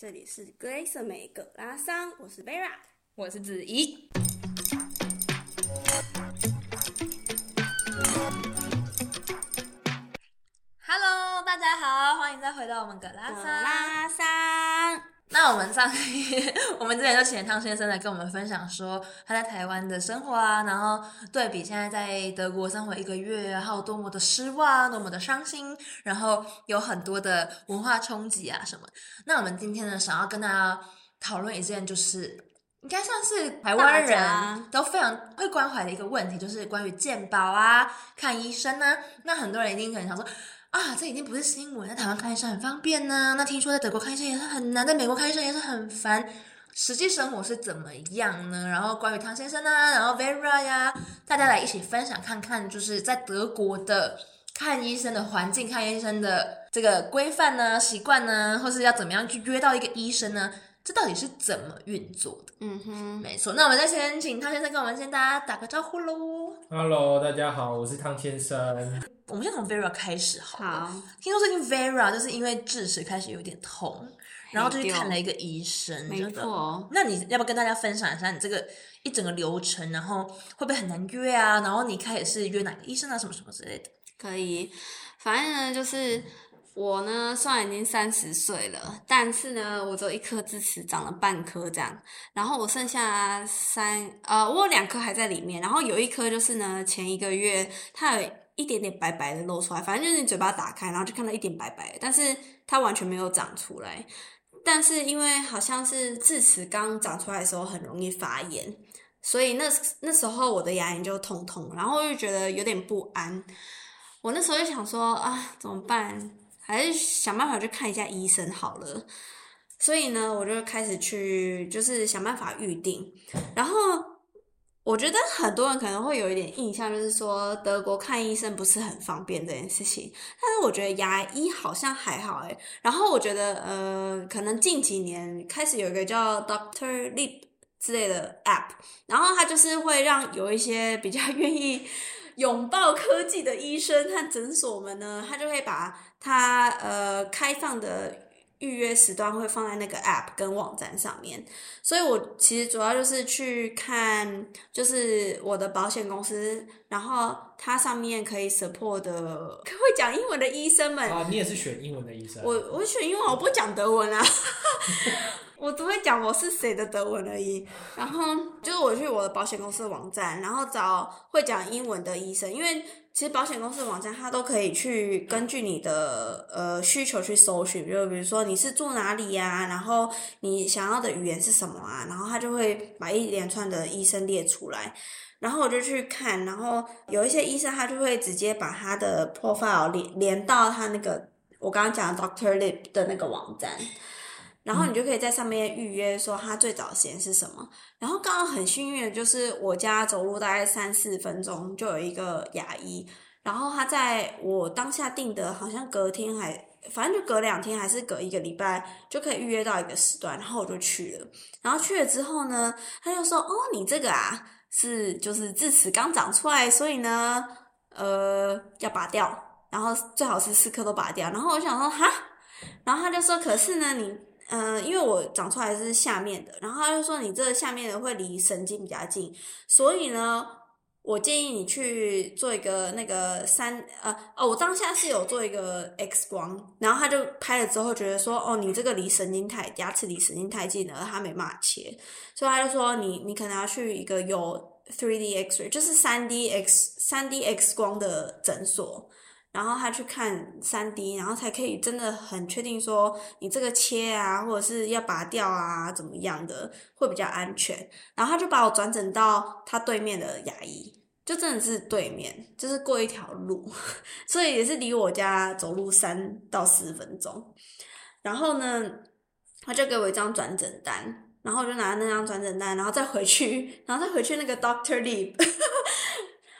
这里是 Grace 美格拉桑，我是 Vera，我是子怡。Hello，大家好，欢迎再回到我们格拉桑。葛拉桑。那我们上我们之前就请汤先生来跟我们分享说他在台湾的生活啊，然后对比现在在德国生活一个月，还有多么的失望，多么的伤心，然后有很多的文化冲击啊什么。那我们今天呢，想要跟大家讨论一件，就是应该算是台湾人都非常会关怀的一个问题，就是关于健保啊、看医生啊。那很多人一定可能想说。啊，这已经不是新闻。在台湾看医生很方便呢、那听说在德国看医生也是很难，在美国看医生也是很烦。实际生活是怎么样呢？然后关于汤先生啊，然后 Vera 呀，大家来一起分享看看，就是在德国的看医生的环境、看医生的这个规范呢、习惯呢，或是要怎么样去约到一个医生呢？这到底是怎么运作的？嗯哼，没错。那我们再先请汤先生跟我们先大家打个招呼喽。Hello，大家好，我是汤先生。我们先从 Vera 开始好了。好。听说最近 Vera 就是因为智齿开始有点痛，然后就去看了一个医生。没错。那你要不要跟大家分享一下你这个一整个流程？然后会不会很难约啊？然后你开始是约哪个医生啊？什么什么之类的？可以。反正呢，就是。我呢，虽然已经三十岁了，但是呢，我只有一颗智齿长了半颗这样，然后我剩下三，呃，我有两颗还在里面，然后有一颗就是呢，前一个月它有一点点白白的露出来，反正就是你嘴巴打开，然后就看到一点白白的，但是它完全没有长出来。但是因为好像是智齿刚长出来的时候很容易发炎，所以那那时候我的牙龈就痛痛，然后就觉得有点不安。我那时候就想说啊，怎么办？还是想办法去看一下医生好了，所以呢，我就开始去，就是想办法预定。然后我觉得很多人可能会有一点印象，就是说德国看医生不是很方便这件事情。但是我觉得牙医好像还好诶。然后我觉得呃，可能近几年开始有一个叫 Doctor Lip 之类的 App，然后它就是会让有一些比较 愿意拥抱科技的医生和诊所们呢，他就会把。他呃开放的预约时段会放在那个 app 跟网站上面，所以我其实主要就是去看，就是我的保险公司，然后它上面可以 support 的会讲英文的医生们啊，你也是选英文的医生？我我选英文，我不讲德文啊，我只会讲我是谁的德文而已。然后就是我去我的保险公司的网站，然后找会讲英文的医生，因为。其实保险公司的网站，它都可以去根据你的呃需求去搜寻，就比如说你是住哪里呀，然后你想要的语言是什么啊，然后它就会把一连串的医生列出来，然后我就去看，然后有一些医生他就会直接把他的 profile 连连到他那个我刚刚讲的 Doctor Lip 的那个网站。然后你就可以在上面预约，说他最早的时间是什么。然后刚刚很幸运的就是我家走路大概三四分钟就有一个牙医，然后他在我当下定的，好像隔天还，反正就隔两天还是隔一个礼拜就可以预约到一个时段，然后我就去了。然后去了之后呢，他就说：“哦，你这个啊是就是智齿刚长出来，所以呢，呃，要拔掉，然后最好是四颗都拔掉。”然后我想说：“哈。”然后他就说：“可是呢，你。”嗯、因为我长出来是下面的，然后他就说你这个下面的会离神经比较近，所以呢，我建议你去做一个那个三呃哦，我当下是有做一个 X 光，然后他就拍了之后觉得说哦，你这个离神经太牙齿离神经太近了，他没办法切，所以他就说你你可能要去一个有 3D X-ray，就是三 D X 三 D X 光的诊所。然后他去看三 D，然后才可以真的很确定说你这个切啊，或者是要拔掉啊，怎么样的会比较安全。然后他就把我转诊到他对面的牙医，就真的是对面，就是过一条路，所以也是离我家走路三到四分钟。然后呢，他就给我一张转诊单，然后我就拿那张转诊单，然后再回去，然后再回去那个 Doctor Lip。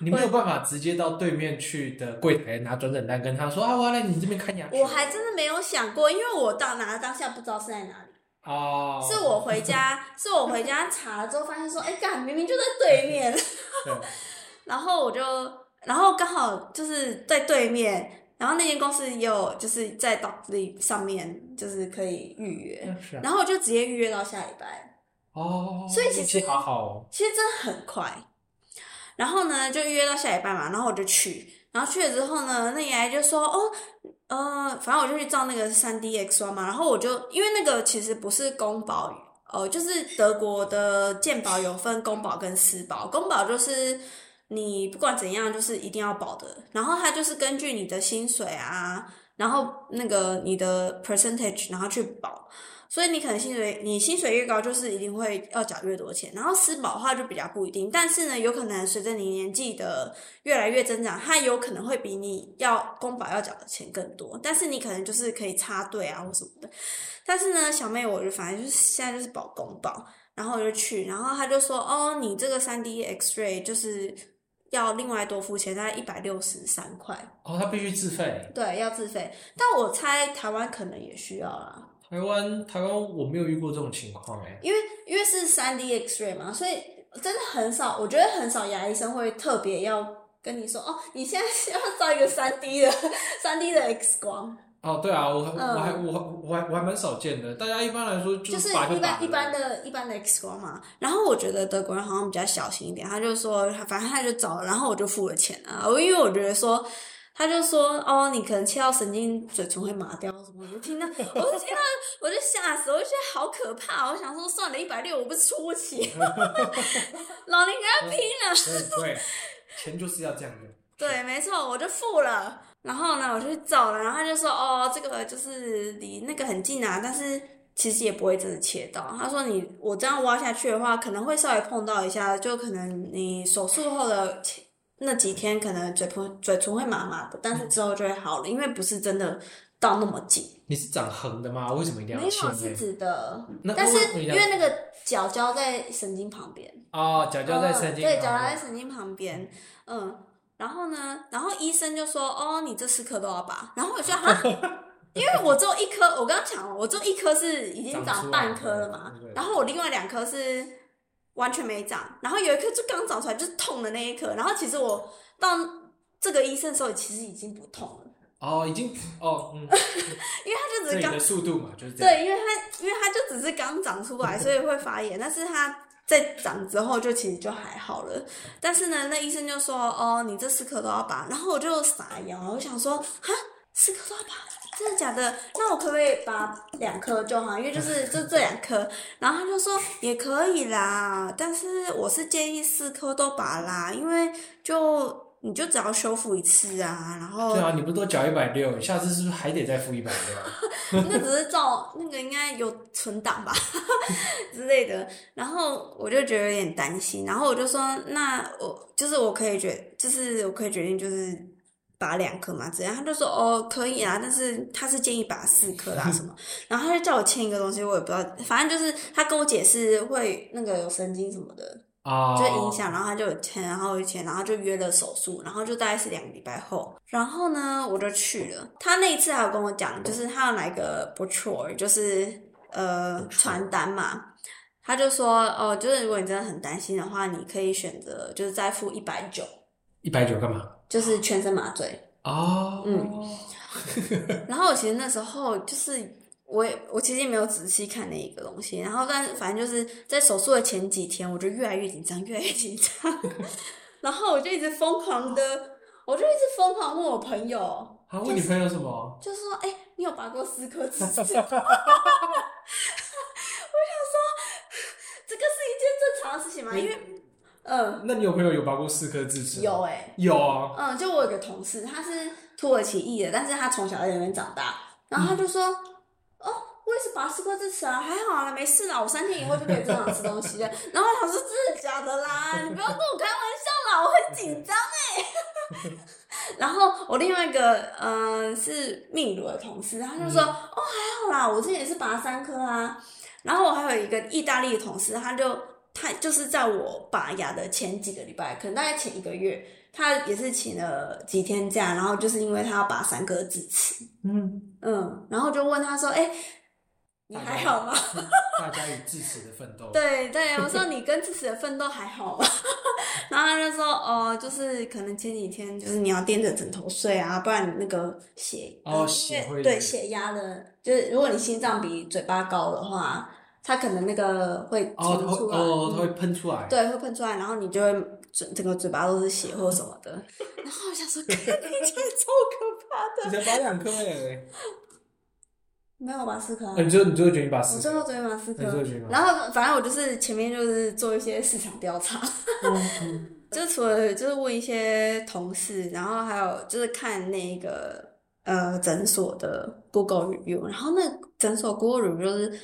你没有办法直接到对面去的柜台拿转诊单，跟他说啊，我要来你这边看牙。我还真的没有想过，因为我到拿的当下不知道是在哪里。哦。是我回家，是我回家查了之后发现说，哎、欸，干，明明就在对面。对。然后我就，然后刚好就是在对面，然后那间公司也有就是在 Doctly 上面就是可以预约，啊然后我就直接预约到下礼拜，哦，所以其实好好哦。其实真的很快。然后呢，就预约到下礼拜嘛，然后我就去，然后去了之后呢，那爷爷就说，哦，呃，反正我就去照那个三 D X 光嘛，然后我就因为那个其实不是公保，呃，就是德国的健保有分公保跟私保，公保就是你不管怎样就是一定要保的，然后它就是根据你的薪水啊，然后那个你的 percentage，然后去保。所以你可能薪水，你薪水越高，就是一定会要缴越多钱。然后私保的话就比较不一定，但是呢，有可能随着你年纪的越来越增长，它有可能会比你要公保要缴的钱更多。但是你可能就是可以插队啊或什么的。但是呢，小妹我就反正就是现在就是保公保，然后我就去，然后他就说哦，你这个三 D X-ray 就是要另外多付钱，大概一百六十三块。哦，他必须自费。对，要自费。但我猜台湾可能也需要啦。台湾台湾我没有遇过这种情况哎，因为因为是三 D X-ray 嘛，所以真的很少，我觉得很少牙医生会特别要跟你说哦，你现在是要照一个三 D 的 三 D 的 X 光。哦，对啊，我我还我还我还我还蛮少见的，大家一般来说就就是一般一般的一般的 X 光嘛。然后我觉得德国人好像比较小心一点，他就说反正他就找了，然后我就付了钱啊。我因为我觉得说。他就说：“哦，你可能切到神经，嘴唇会麻掉什么？”我就听到，我就听到，我就吓死，我就觉得好可怕。我想说，算了，一百六我不出不起，老林跟他拼了。对，钱就是要这样的。对，没错，我就付了。然后呢，我就去照了。然后他就说：“哦，这个就是离那个很近啊，但是其实也不会真的切到。”他说：“你我这样挖下去的话，可能会稍微碰到一下，就可能你手术后的。”那几天可能嘴唇嘴唇会麻麻的，但是之后就会好了，因为不是真的到那么紧。你是长横的吗？为什么一定要切？没有，是直的。但是因为那个角胶在神经旁边。哦，角胶在神经、呃。对，角胶在神经旁边。嗯，然后呢，然后医生就说：“哦，你这四颗都要拔。”然后我就哈，因为我只有一颗，我刚刚讲了，我只有一颗是已经长半颗了嘛，然后我另外两颗是。完全没长，然后有一颗就刚长出来，就是痛的那一颗。然后其实我到这个医生的时候，其实已经不痛了。哦，已经哦，嗯，因为他就只是刚的速度嘛，就是。对，因为他因为他就只是刚长出来，所以会发炎。但是他在长之后，就其实就还好了。但是呢，那医生就说：“哦，你这四颗都要拔。”然后我就傻眼了，我想说：“哈，四颗都要拔。”真的假的？那我可不可以拔两颗就好？因为就是 就这两颗。然后他就说也可以啦，但是我是建议四颗都拔啦，因为就你就只要修复一次啊。然后对啊，你不是都缴一百六？下次是不是还得再付一百六？那只是照那个应该有存档吧 之类的。然后我就觉得有点担心，然后我就说那我就是我可以决，就是我可以决定就是。拔两颗嘛，这样？他就说哦可以啊，但是他是建议拔四颗啦 什么，然后他就叫我签一个东西，我也不知道，反正就是他跟我解释会那个有神经什么的，oh. 就影响，然后他就有签，然后签，然后就约了手术，然后就大概是两个礼拜后，然后呢我就去了，他那一次还有跟我讲，就是他要来个 brochure，就是呃传单嘛，他就说哦，就是如果你真的很担心的话，你可以选择就是再付一百九，一百九干嘛？就是全身麻醉哦，嗯，然后我其实那时候就是我也我其实也没有仔细看那一个东西，然后但反正就是在手术的前几天，我就越来越紧张，越来越紧张，然后我就一直疯狂的，我就一直疯狂问我朋友，啊，问你朋友什么？就是、就是说，哎、欸，你有拔过四颗智齿？我想说，这个是一件正常的事情嘛？因为。嗯，那你有朋友有拔过四颗智齿？有哎、欸，有啊。嗯，就我有个同事，他是土耳其裔的，但是他从小在那边长大，然后他就说，嗯、哦，我也是拔四颗智齿啊，还好啦，没事啦，我三天以后就可以正常吃东西了。然后他说真的假的啦？你不要跟我开玩笑啦，我很紧张哎。然后我另外一个嗯是秘鲁的同事，他就说、嗯、哦还好啦，我之前也是拔三颗啊。然后我还有一个意大利的同事，他就。他就是在我拔牙的前几个礼拜，可能大概前一个月，他也是请了几天假，然后就是因为他要拔三颗智齿，嗯嗯，然后就问他说：“哎、欸，你还好吗？”大家与智齿的奋斗。对对，我说你跟智齿的奋斗还好吗？然后他就说，哦，就是可能前几天就是你要垫着枕头睡啊，不然你那个血哦血会对血压的，就是如果你心脏比嘴巴高的话，它可能那个会喷出来，哦，它会喷出来，对，会喷出来，然后你就会整整个嘴巴都是血或什么的。然后我想说，看起来超可怕的，你才拔两颗哎。没有拔四颗，你就你就决定拔四颗，我最后决定拔四颗，然后反正我就是前面就是做一些市场调查，就除了就是问一些同事，然后还有就是看那个呃诊所的 Google review，然后那诊所 Google review 就是。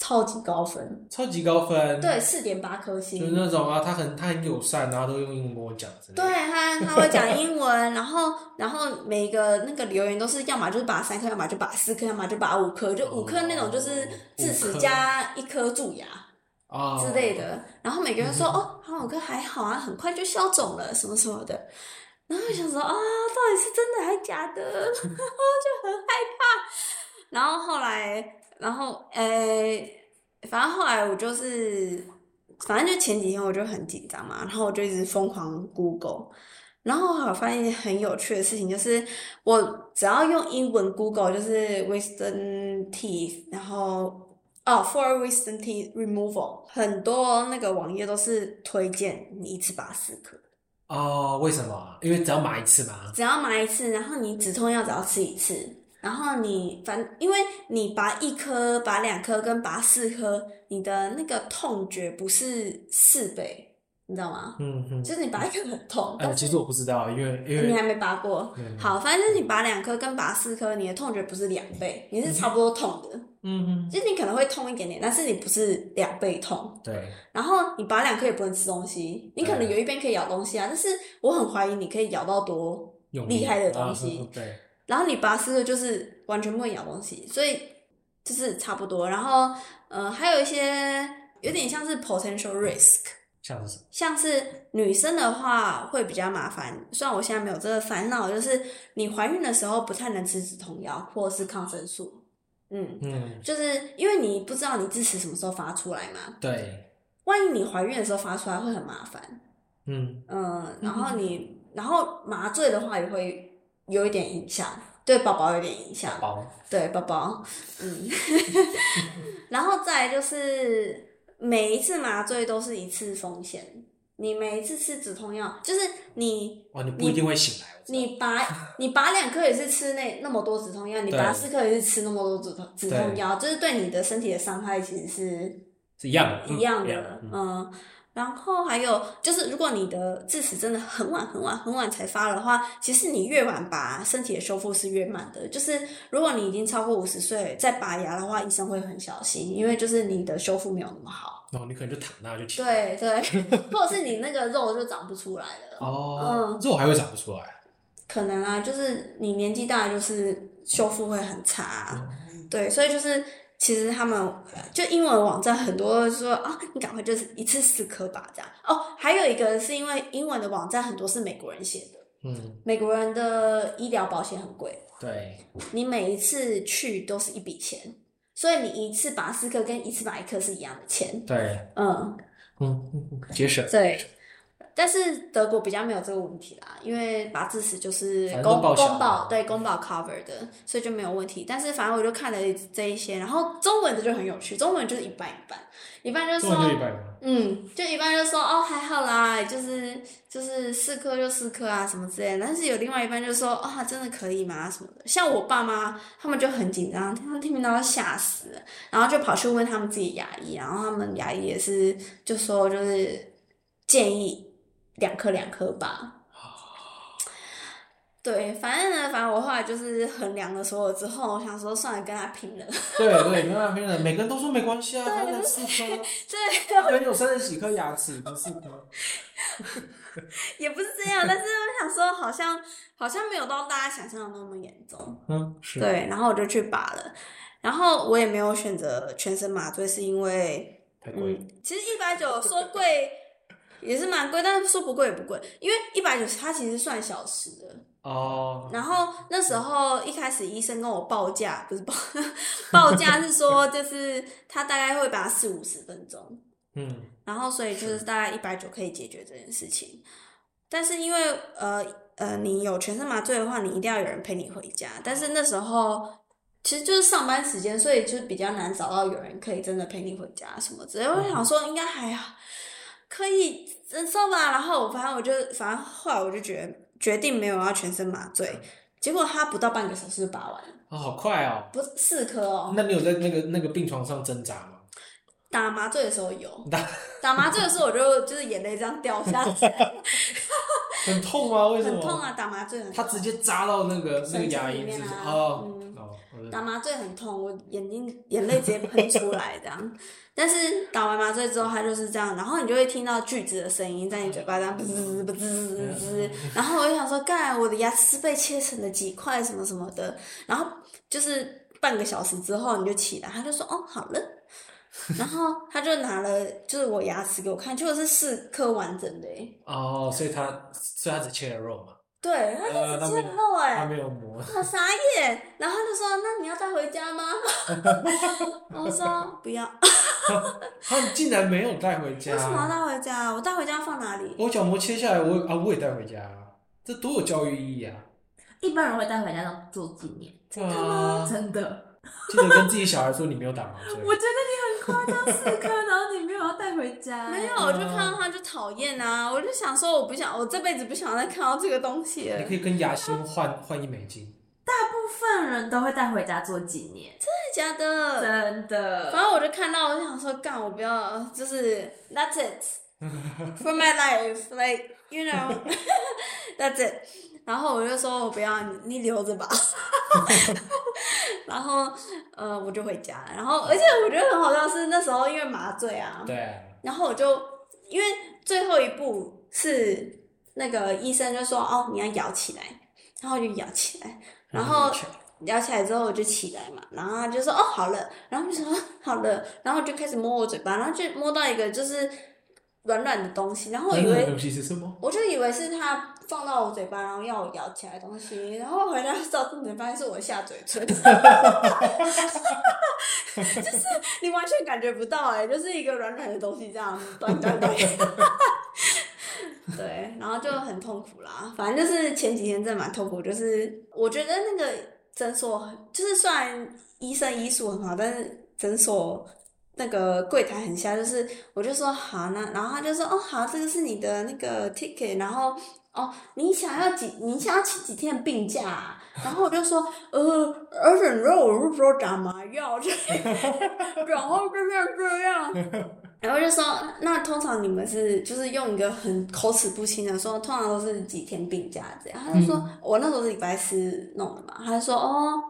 超级高分，超级高分，对，四点八颗星，就是那种啊，他很他很友善，然后都用英文跟我讲，对，他他会讲英文，然后然后每个那个留言都是要么就是拔三颗，要么就拔四颗，要么就拔五颗，就五颗那种就是智齿加一颗蛀牙啊之类的，然后每个人说哦，好五颗还好啊，很快就消肿了什么什么的，然后想说啊，到底是真的还是假的，然后就很害怕，然后后来。然后，诶、欸，反正后来我就是，反正就前几天我就很紧张嘛，然后我就一直疯狂 Google，然后我发现一件很有趣的事情，就是我只要用英文 Google，就是 wisdom teeth，然后哦，for wisdom teeth removal，很多那个网页都是推荐你一次拔四颗。哦，为什么？因为只要买一次嘛。只要买一次，然后你止痛药只要吃一次。然后你反，因为你拔一颗、拔两颗跟拔四颗，你的那个痛觉不是四倍，你知道吗？嗯嗯。就是你拔一颗很痛。哎、呃，其实我不知道，因为因为你还没拔过。嗯、好，反正就是你拔两颗跟拔四颗，你的痛觉不是两倍，你是差不多痛的。嗯哼。就是你可能会痛一点点，但是你不是两倍痛。对。然后你拔两颗也不能吃东西，你可能有一边可以咬东西啊，但是我很怀疑你可以咬到多厉害的东西。啊、对。然后你拔丝的就是完全不会咬东西，所以就是差不多。然后呃，还有一些有点像是 potential risk，像是？像是女生的话会比较麻烦。虽然我现在没有这个烦恼，就是你怀孕的时候不太能吃止痛药或者是抗生素。嗯嗯，就是因为你不知道你智齿什么时候发出来嘛。对。万一你怀孕的时候发出来会很麻烦。嗯嗯，然后你然后麻醉的话也会。有一点影响，对宝宝有点影响，宝宝。对宝宝，嗯，然后再来就是每一次麻醉都是一次风险，你每一次吃止痛药，就是你哦，你不一定会醒来，你，你拔 你拔两颗也是吃那那么多止痛药，你拔四颗也是吃那么多止痛止痛药，就是对你的身体的伤害其实是是一样的，一样的，嗯。嗯然后还有就是，如果你的智齿真的很晚很晚很晚才发的话，其实你越晚拔，身体的修复是越慢的。就是如果你已经超过五十岁再拔牙的话，医生会很小心，因为就是你的修复没有那么好。哦，你可能就躺那就起来。对对，或者是你那个肉就长不出来了。哦，嗯，肉还会长不出来？可能啊，就是你年纪大，就是修复会很差。嗯，对，所以就是。其实他们就英文网站很多说啊，你赶快就是一次四颗吧，这样。哦。还有一个是因为英文的网站很多是美国人写的，嗯，美国人的医疗保险很贵，对，你每一次去都是一笔钱，所以你一次拔四颗跟一次拔一颗是一样的钱，对，嗯嗯，节省，对。但是德国比较没有这个问题啦，因为拔智齿就是公公保对公保 cover 的，所以就没有问题。但是反正我就看了这一些，然后中文的就很有趣，中文就是一半一半，一半就说，就嗯，就一半就说哦还好啦，就是就是四颗就四颗啊什么之类的。但是有另外一半就说啊、哦、真的可以吗什么的？像我爸妈他们就很紧张，他们听到吓死了，然后就跑去问他们自己牙医，然后他们牙医也是就说就是建议。两颗两颗吧，对，反正呢，反正我后来就是衡量了所有之后，我想说算了，跟他拼了。对对，跟他拼了。每个人都说没关系啊，反正四颗。对，他有三十几颗牙齿，不是四颗。也不是这样，但是我想说，好像好像没有到大家想象的那么严重。嗯，是。对，然后我就去拔了，然后我也没有选择全身麻醉，是因为嗯，其实一百九说贵。也是蛮贵，但是说不贵也不贵，因为一百九十它其实算小时的哦。然后那时候一开始医生跟我报价，不是报 报价是说，就是他大概会把四五十分钟。嗯，然后所以就是大概一百九可以解决这件事情。但是因为呃呃，你有全身麻醉的话，你一定要有人陪你回家。但是那时候其实就是上班时间，所以就比较难找到有人可以真的陪你回家什么之类。我想说应该还好，可以忍受吧。然后反正我就反正后来我就决决定没有要全身麻醉，结果他不到半个小时就拔完了。哦，好快哦！不是四颗哦。那你有在那个那个病床上挣扎吗？打麻醉的时候有，打打麻醉的时候我就就是眼泪这样掉下来，很痛吗？为什么？很痛啊！打麻醉很痛，他直接扎到那个那个牙龈里面啊。哦，嗯哦，打麻醉很痛，我眼睛眼泪直接喷出来这样。但是打完麻醉之后，他就是这样，然后你就会听到锯子的声音在你嘴巴这样滋滋滋滋滋，然后我就想说，干，我的牙齿被切成了几块什么什么的。然后就是半个小时之后你就起来，他就说，哦，好了。然后他就拿了，就是我牙齿给我看，结果是四颗完整的哦，所以他所以他只切了肉嘛？对，他就只切了肉哎，他没有磨。我傻眼，然后他就说：“那你要带回家吗？” 我说：“不要。”他竟然没有带回家？为什么要带回家？我带回家放哪里？我角膜切下来，我啊我也带回家，这多有教育意义啊！一般人会带回家当做纪念，真的吗？真的。记得跟自己小孩说你没有打麻醉。我觉得你很夸张，四颗，然后你没有要带回家。没有，我就看到他就讨厌啊！我就想说，我不想，我这辈子不想再看到这个东西了。你可以跟牙心换换一美金。大部分人都会带回家做纪念，真的假的？真的。反正我就看到，我就想说，干，我不要，就是 That's it for my life, like you know, that's it。然后我就说，我不要你，你留着吧。然后，呃，我就回家。然后，而且我觉得很好笑是那时候因为麻醉啊，对。然后我就因为最后一步是那个医生就说，哦，你要咬起来，然后我就咬起来，然后咬起来之后我就起来嘛，然后他就说，哦，好了，然后就说好了，然后就开始摸我嘴巴，然后就摸到一个就是软软的东西，然后我以为东西是什么？我就以为是他。放到我嘴巴，然后要我咬起来的东西，然后回家照正嘴发现是我的下嘴唇，就是你完全感觉不到哎，就是一个软软的东西这样断断断，对，然后就很痛苦啦。反正就是前几天真的蛮痛苦，就是我觉得那个诊所就是虽然医生医术很好，但是诊所那个柜台很瞎，就是我就说好那，然后他就说哦好，这个是你的那个 ticket，然后。哦，你想要几？你想要请几天的病假啊？然后我就说，呃，而且你知道我是说打麻药，然后就是这样，然后就说，那通常你们是就是用一个很口齿不清的说，通常都是几天病假这样。他就说，嗯、我那时候是礼拜四弄的嘛，他就说，哦，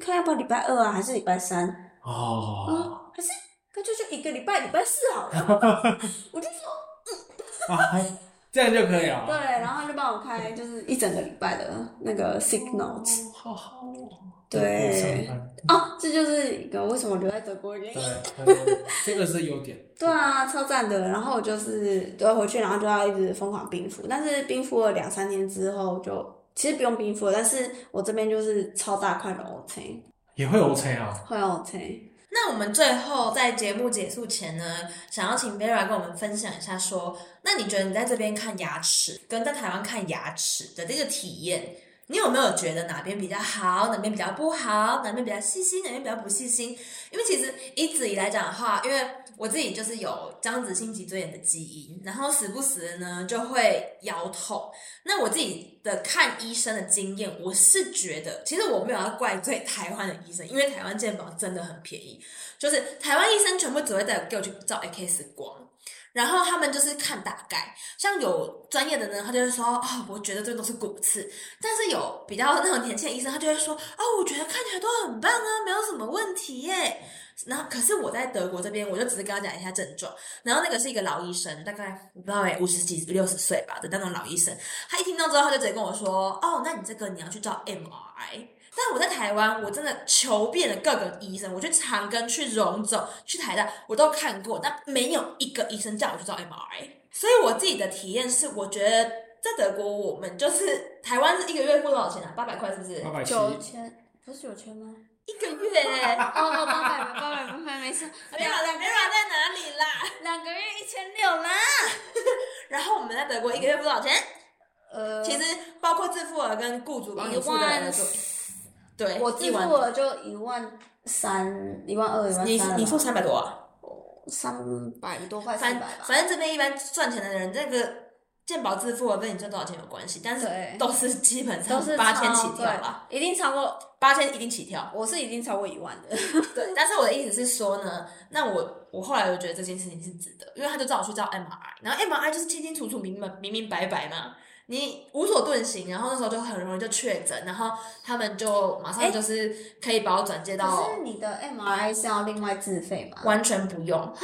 看要不要礼拜二啊，还是礼拜三？哦，嗯、还是那就就一个礼拜，礼拜四好了。我就说，嗯。啊这样就可以了。对，然后他就帮我开，就是一整个礼拜的那个 sick notes。哦、好好哦。对。哦，这就是一个为什么留在德国的原因。对，这个是优点。对啊，超赞的。然后我就是都要回去，然后就要一直疯狂冰敷。但是冰敷了两三天之后就，就其实不用冰敷了。但是我这边就是超大块的 O C。也会 O C 啊？会 O C。那我们最后在节目结束前呢，想要请 Vera 跟我们分享一下，说，那你觉得你在这边看牙齿，跟在台湾看牙齿的这个体验，你有没有觉得哪边比较好，哪边比较不好，哪边比较细心，哪边比较不细心？因为其实一直以来讲的话，因为我自己就是有张子欣脊椎炎的基因，然后时不时的呢就会腰痛。那我自己的看医生的经验，我是觉得，其实我没有要怪罪台湾的医生，因为台湾健保真的很便宜，就是台湾医生全部只会带我给我去照 X 光，然后他们就是看大概，像有专业的呢，他就会说，哦，我觉得这都是骨刺，但是有比较那种年轻的医生，他就会说，哦，我觉得看起来都很棒啊，没有什么问题耶。然后，可是我在德国这边，我就只是跟他讲一下症状。然后那个是一个老医生，大概我不知道哎，五十几、六十岁吧的那种老医生。他一听到之后，他就直接跟我说：“哦，那你这个你要去照 MRI。”但我在台湾，我真的求遍了各个医生，我去长庚、去荣总、去台大，我都看过，但没有一个医生叫我去照 MRI。所以我自己的体验是，我觉得在德国，我们就是台湾是一个月付多少钱啊？八百块是不是？八百七。九千，不是九千吗？一个月，哦哦，八百八百八百，没事。没有了，没有在哪里啦？两个月一千六啦。然后我们在德国一个月付多少钱？呃，其实包括自付额跟雇主帮你付的额度，对，我自付额就一万三、一万二、一万三。你你付三百多啊？三百多块，三百吧反正这边一般赚钱的人，这个健保自付额跟你赚多少钱有关系，但是都是基本上八千起跳吧，一定超过八千，一定起跳。我是已经超过一万的。对，但是我的意思是说呢，那我我后来就觉得这件事情是值得，因为他就叫我去照 MRI，然后 MRI 就是清清楚楚、明明明明白白嘛。你无所遁形，然后那时候就很容易就确诊，然后他们就马上就是可以把我转接到。可是你的 MRI 是要另外自费吗？完全不用，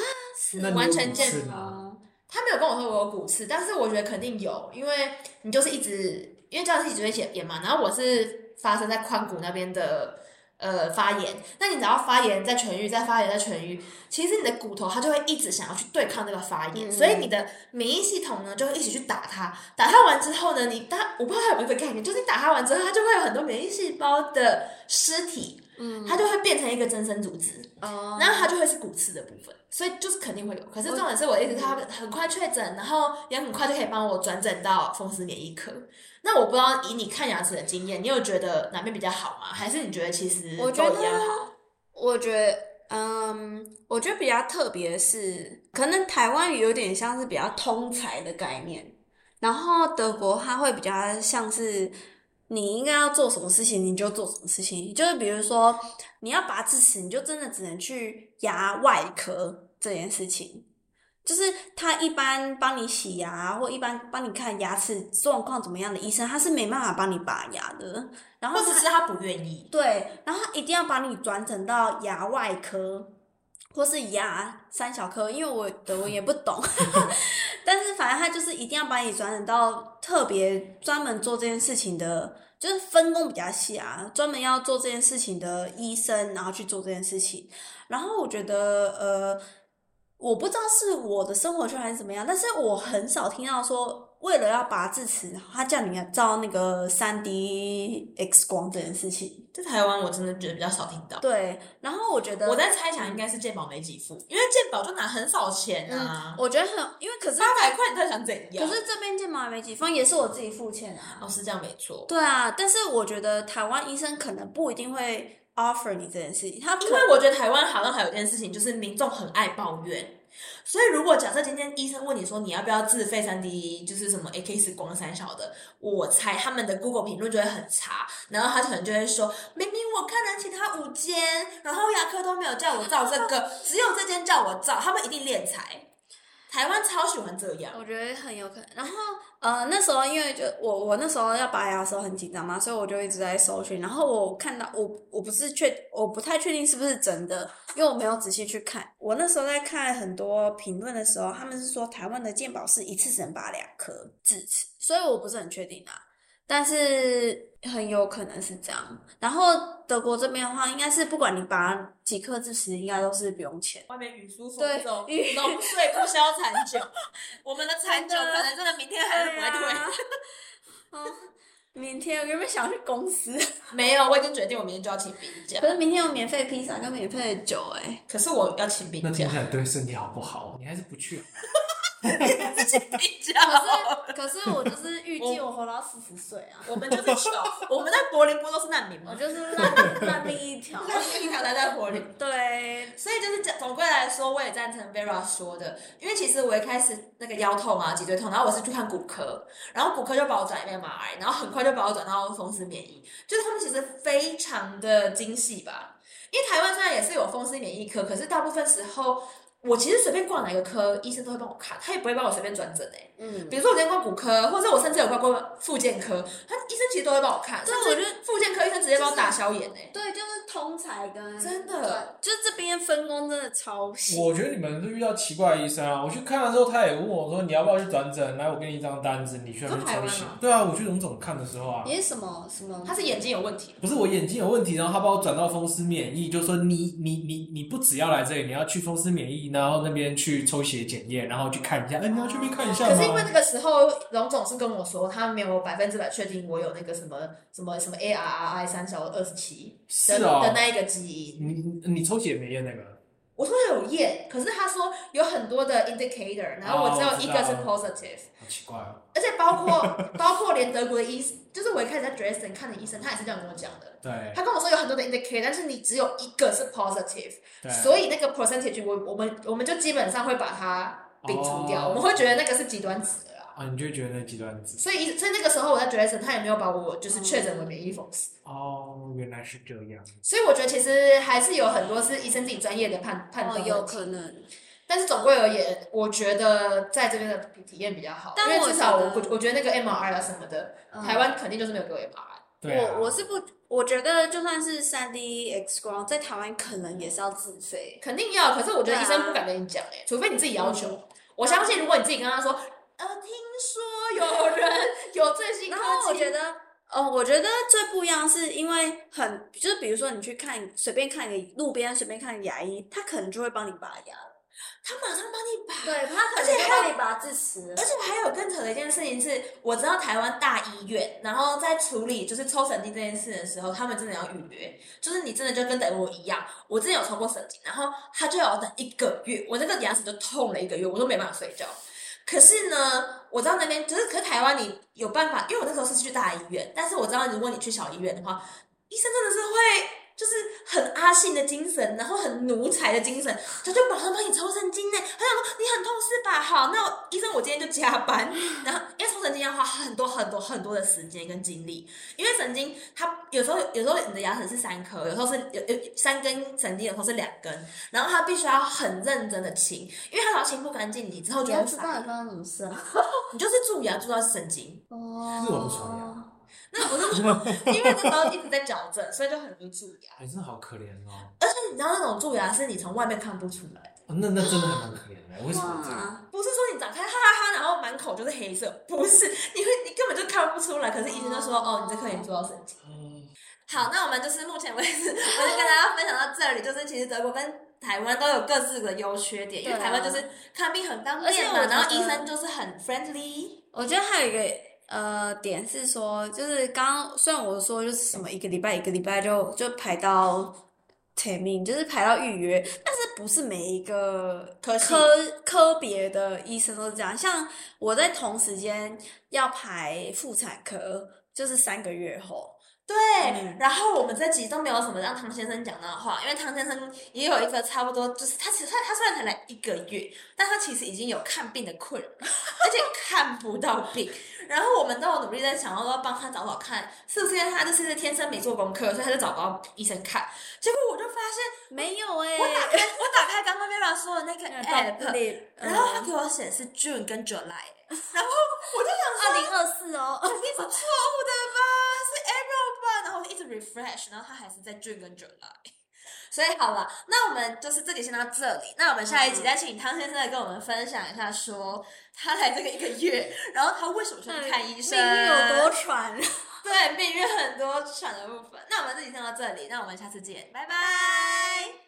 是完全健康。他没有跟我说我有骨刺，但是我觉得肯定有，因为你就是一直因为这样子一直会写炎嘛，然后我是发生在髋骨那边的。呃，发炎，那你只要发炎再痊愈，再发炎再痊愈，其实你的骨头它就会一直想要去对抗这个发炎，嗯、所以你的免疫系统呢就会一起去打它，打它完之后呢，你它我不知道它有没有这个概念，就是你打它完之后，它就会有很多免疫细胞的尸体，嗯，它就会变成一个增生组织，哦，然后它就会是骨刺的部分，所以就是肯定会有。可是重点是我的意思，它很快确诊，然后也很快就可以帮我转诊到风湿免疫科。那我不知道以你看牙齿的经验，你有觉得哪边比较好吗？还是你觉得其实都一样好？我觉得，嗯，我觉得比较特别的是，可能台湾有点像是比较通才的概念，然后德国它会比较像是你应该要做什么事情你就做什么事情，就是比如说你要拔智齿，你就真的只能去牙外科这件事情。就是他一般帮你洗牙，或一般帮你看牙齿状况怎么样的医生，他是没办法帮你拔牙的。然后或者是他不愿意。对，然后他一定要把你转诊到牙外科，或是牙三小科，因为我德文也不懂，但是反正他就是一定要把你转诊到特别专门做这件事情的，就是分工比较细啊，专门要做这件事情的医生，然后去做这件事情。然后我觉得，呃。我不知道是我的生活圈还是怎么样，但是我很少听到说，为了要拔智齿，他叫你照那个三 D X 光这件事情。在台湾，我真的觉得比较少听到。对，然后我觉得我在猜想，应该是健保没给付，因为健保就拿很少钱啊。嗯、我觉得很，因为可是八百块，你在想怎样？可是这边健保还没给付，也是我自己付钱啊。哦，是这样没错。对啊，但是我觉得台湾医生可能不一定会 offer 你这件事情，他因为我觉得台湾好像还有一件事情，就是民众很爱抱怨。所以，如果假设今天医生问你说你要不要自费三 D，就是什么 A K X 光三小的，我猜他们的 Google 评论就会很差，然后他可能就会说，明明我看了其他五间，然后牙科都没有叫我照这个，只有这间叫我照，他们一定敛财。台湾超喜欢这样，我觉得很有可能。然后，呃，那时候因为就我我那时候要拔牙的时候很紧张嘛，所以我就一直在搜寻。然后我看到我我不是确我不太确定是不是真的，因为我没有仔细去看。我那时候在看很多评论的时候，他们是说台湾的健保是一次只能拔两颗智齿，所以我不是很确定啊。但是很有可能是这样。然后德国这边的话，应该是不管你拔几颗智齿，应该都是不用钱。外面雨疏风骤，浓睡不消残酒。我们的残酒可能真的明天还是不会退。嗯，明天我有没有想去公司？没有，我已经决定我明天就要请病假。可是明天有免费披萨跟免费的酒哎、欸。可是我要请病假。那听起来对身体好不好？你还是不去。自己比较，可是可是我就是预计我活到四十岁啊！我们就是穷，我们在柏林不都是难民吗？我就是难难民一条，难 民一条才在柏林。对，所以就是总归来说，我也赞成 Vera 说的，因为其实我一开始那个腰痛啊、脊椎痛，然后我是去看骨科，然后骨科就把我转一遍 MRI，然后很快就把我转到风湿免疫，就是他们其实非常的精细吧。因为台湾虽然也是有风湿免疫科，可是大部分时候。我其实随便挂哪个科，医生都会帮我看，他也不会帮我随便转诊诶。嗯，比如说我今天挂骨科，或者我甚至有挂过复健科，他医生其实都会帮我看。所以我觉得复健科医生直接帮我打消炎诶。对，就是通才跟真的，就是这边分工真的超细。我觉得你们是遇到奇怪的医生啊！我去看的时候，他也问我说：“你要不要去转诊？来，我给你一张单子，你需要去抽血。”对啊，我去荣总看的时候啊。你是什么什么？他是眼睛有问题？不是我眼睛有问题，然后他把我转到风湿免疫，就说你你你你不只要来这里，你要去风湿免疫，然后那边去。抽血检验，然后去看一下。哎，你要去那边看一下？可是因为那个时候，龙总是跟我说，他没有百分之百确定我有那个什么什么什么 ARRI 三小二十七的的那一个基因。你你抽血没验那个？我说有验，可是他说有很多的 indicator，然后我只有一个是 positive，、哦、好奇怪哦。而且包括包括连德国的医生，就是我一开始在 Dresden 看的医生，他也是这样跟我讲的。对。他跟我说有很多的 indicator，但是你只有一个是 positive，所以那个 percentage 我我们我们就基本上会把它摒除掉、哦，我们会觉得那个是极端值。啊，你就觉得那极端值，所以所以那个时候我在 Dresden 他也没有把我就是确诊为免疫风湿。哦，原来是这样。所以我觉得其实还是有很多是医生自己专业的判判断、哦，有可能。但是总归而言，我觉得在这边的体验比较好，因为至少我我觉得那个 MRI 啊什么的，嗯、台湾肯定就是没有给我 MRI。对、啊，我我是不，我觉得就算是三 D X 光，在台湾可能也是要自费，肯定要。可是我觉得医生不敢跟你讲，哎，除非你自己要求、嗯。我相信如果你自己跟他说。呃，听说有人有最新科技。然后我觉得，哦，我觉得最不一样是因为很，就是比如说你去看随便看一个路边随便看个牙医，他可能就会帮你拔牙了，他马上帮你拔，对，他可能就帮你拔智齿。而且还有更扯的一件事情是，我知道台湾大医院，然后在处理就是抽神经这件事的时候，他们真的要预约，就是你真的就跟等我一样，我之前有抽过神经，然后他就要等一个月，我那个牙齿就痛了一个月，我都没办法睡觉。可是呢，我知道那边就是，可是台湾你有办法，因为我那时候是去大医院，但是我知道如果你去小医院的话，医生真的是会。就是很阿信的精神，然后很奴才的精神，他就马上帮你抽神经呢。他想说你很痛是吧？好，那我医生我今天就加班。然后因为抽神经要花很多很多很多的时间跟精力，因为神经它有时候有时候你的牙齿是三颗，有时候是有有三根神经，有时候是两根，然后他必须要很认真的清，因为它只要清不干净，你之后就要知道你发生什么事啊？你就是蛀牙蛀到神经。哦。是我不刷牙。那不是因为那时候一直在矫正，所以就很多蛀牙。还是好可怜哦。而且你知道那种蛀牙是你从外面看不出来的。哦、那那真的很可怜的。为什么这样？不是说你长开哈哈哈，然后满口就是黑色，不是，你会你根本就看不出来。可是医生就说，哦，你这颗已经蛀到神经。嗯。好，那我们就是目前为止，我就跟大家分享到这里。就是其实德国跟台湾都有各自的优缺点，因为台湾就是看病很方便嘛，然后医生就是很 friendly。我觉得还有一个。呃，点是说，就是刚刚虽然我说就是什么一个礼拜一个礼拜就就排到 termin，就是排到预约，但是不是每一个科科科别的医生都是这样。像我在同时间要排妇产科，就是三个月后。对、嗯，然后我们这集都没有什么让汤先生讲到的话，因为汤先生也有一个差不多，就是他其实他他虽然才来一个月，但他其实已经有看病的困扰，而且看不到病。然后我们都有努力在想，要要帮他找找看，是不是因为他就是天生没做功课，所以他就找不到医生看。结果我就发现没有哎、欸，我打开我打开刚刚 Vera 说的那个 app，然后他给我显示 June 跟 July，然后我就想说二零二四哦，肯定是错误的吧，一直 refresh，然后他还是在 June 跟 July。所以好了，那我们就是这里先到这里。那我们下一集再请汤先生来跟我们分享一下，说他来这个一个月，然后他为什么去看医生，命运有多喘？对，命运很多喘的部分。那我们这里先到这里，那我们下次见，拜拜。